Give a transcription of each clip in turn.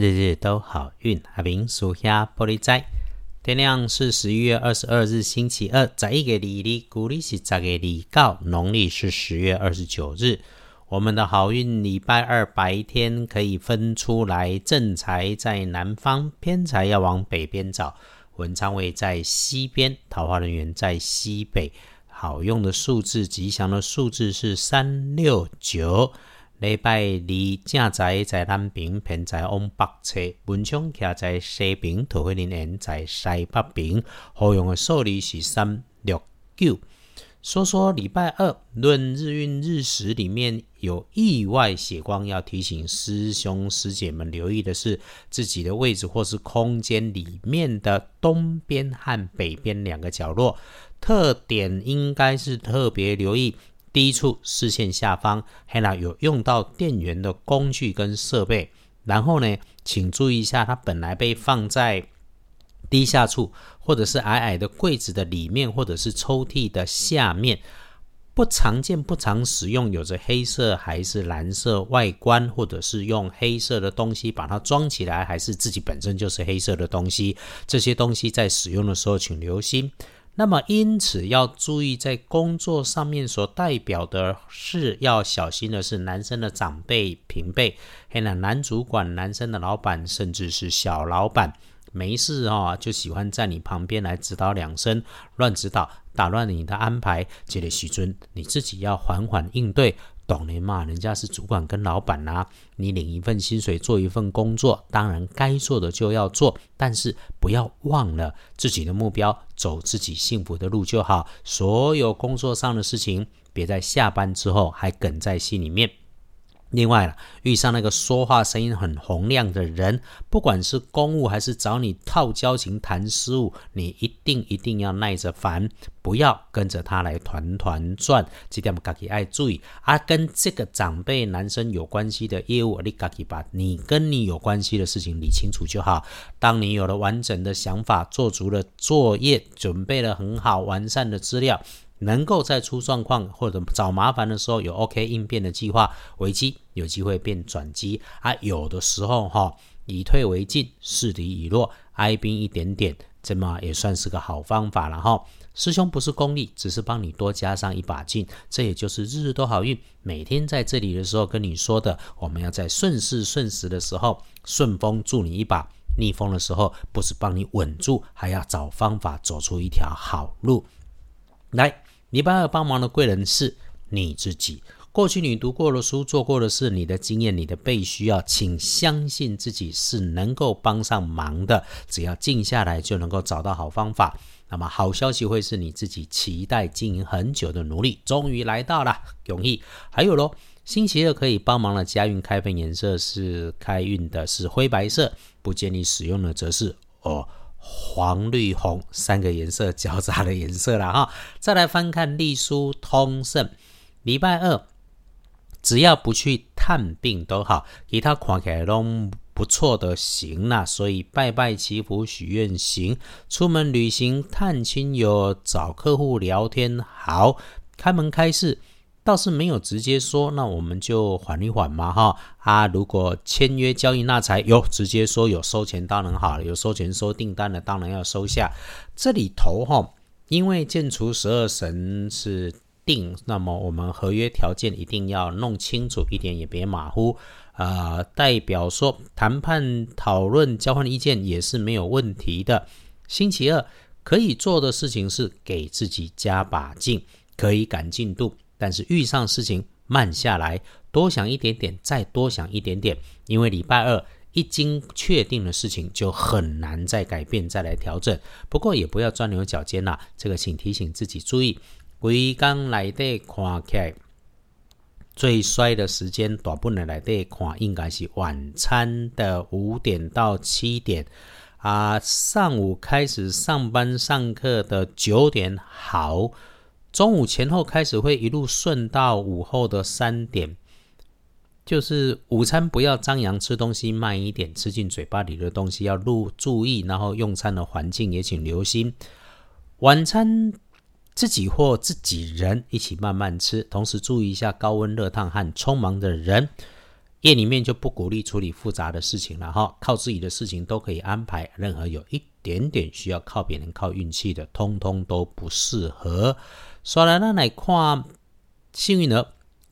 日日都好运，阿明属下玻璃仔。天亮是十一月二十二日，星期二。十一个里里，古历是十个里告，农历是十月二十九日。我们的好运礼拜二白天可以分出来，正财在南方，偏财要往北边找。文昌位在西边，桃花人员在西北。好用的数字，吉祥的数字是三六九。礼拜二正在在南平，偏在往北侧；文昌徛在西平，桃花林园在西北平。好用的数字是三六九。说说礼拜二论日运日时里面有意外血光，要提醒师兄师姐们留意的是自己的位置或是空间里面的东边和北边两个角落。特点应该是特别留意。第一处视线下方，黑啦有用到电源的工具跟设备，然后呢，请注意一下，它本来被放在低下处，或者是矮矮的柜子的里面，或者是抽屉的下面，不常见、不常使用，有着黑色还是蓝色外观，或者是用黑色的东西把它装起来，还是自己本身就是黑色的东西，这些东西在使用的时候，请留心。那么，因此要注意，在工作上面所代表的事要小心的是，男生的长辈、平辈，还有男主管、男生的老板，甚至是小老板，没事哦，就喜欢在你旁边来指导两声，乱指导，打乱你的安排。这类许尊，你自己要缓缓应对。懂了嘛？人家是主管跟老板呐，你领一份薪水做一份工作，当然该做的就要做，但是不要忘了自己的目标，走自己幸福的路就好。所有工作上的事情，别在下班之后还梗在心里面。另外了，遇上那个说话声音很洪亮的人，不管是公务还是找你套交情谈事务，你一定一定要耐着烦，不要跟着他来团团转。这点自己爱注意。啊，跟这个长辈男生有关系的业务，你自己把你跟你有关系的事情理清楚就好。当你有了完整的想法，做足了作业，准备了很好完善的资料。能够在出状况或者找麻烦的时候有 OK 应变的计划，危机有机会变转机啊！有的时候哈，以退为进，势敌已弱，挨兵一点点，这么也算是个好方法了哈。师兄不是功利，只是帮你多加上一把劲，这也就是日日都好运。每天在这里的时候跟你说的，我们要在顺势顺时的时候顺风助你一把，逆风的时候不是帮你稳住，还要找方法走出一条好路来。礼拜二帮忙的贵人是你自己。过去你读过的书、做过的事、你的经验、你的被需要，请相信自己是能够帮上忙的。只要静下来，就能够找到好方法。那么好消息会是你自己期待经营很久的努力，终于来到了，容易。还有喽，星期二可以帮忙的家运开分颜色是开运的是灰白色，不建议使用的则是哦。黄绿红三个颜色交杂的颜色了哈，再来翻看隶书通胜，礼拜二只要不去探病都好，其他看起来都不错的行啦，所以拜拜祈福许愿行，出门旅行探亲友找客户聊天好，开门开市。倒是没有直接说，那我们就缓一缓嘛，哈啊！如果签约交易那才有直接说有收钱当然好了，有收钱收订单的当然要收下。这里头哈，因为建除十二神是定，那么我们合约条件一定要弄清楚一点，也别马虎啊。代表说谈判讨论交换意见也是没有问题的。星期二可以做的事情是给自己加把劲，可以赶进度。但是遇上事情慢下来，多想一点点，再多想一点点，因为礼拜二一经确定的事情就很难再改变，再来调整。不过也不要钻牛角尖啦，这个请提醒自己注意。归刚来的看起最衰的时间，大部分来的看应该是晚餐的五点到七点啊，上午开始上班上课的九点好。中午前后开始会一路顺到午后的三点，就是午餐不要张扬吃东西，慢一点吃进嘴巴里的东西要入注意，然后用餐的环境也请留心。晚餐自己或自己人一起慢慢吃，同时注意一下高温热烫和匆忙的人。夜里面就不鼓励处理复杂的事情了哈，靠自己的事情都可以安排。任何有一点点需要靠别人、靠运气的，通通都不适合。说来那来看幸运儿，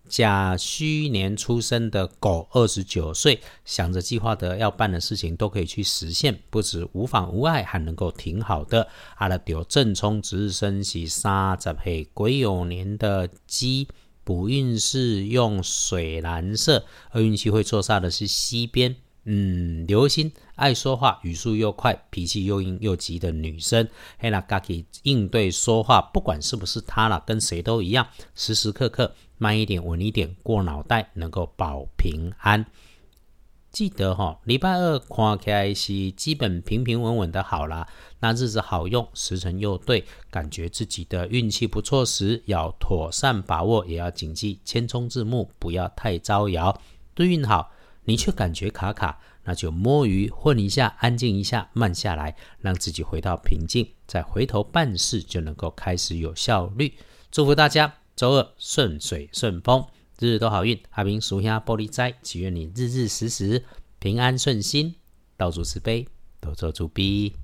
甲戌年出生的狗，二十九岁，想着计划的要办的事情都可以去实现，不止无妨无碍，还能够挺好的。阿拉丢正冲值日生喜三十岁癸酉年的鸡。补运是用水蓝色，而运气会坐煞的是西边。嗯，留心爱说话、语速又快、脾气又硬又急的女生。嘿啦，嘎给应对说话，不管是不是她了，跟谁都一样，时时刻刻慢一点、稳一点，过脑袋，能够保平安。记得哈，礼拜二看起来是基本平平稳稳的好啦。那日子好用，时辰又对，感觉自己的运气不错时，要妥善把握，也要谨记千冲字幕，不要太招摇。对运好，你却感觉卡卡，那就摸鱼混一下，安静一下，慢下来，让自己回到平静，再回头办事，就能够开始有效率。祝福大家周二顺水顺风。日日都好运，阿明属下玻璃斋，祈愿你日日时时平安顺心，道主慈悲，多做主逼。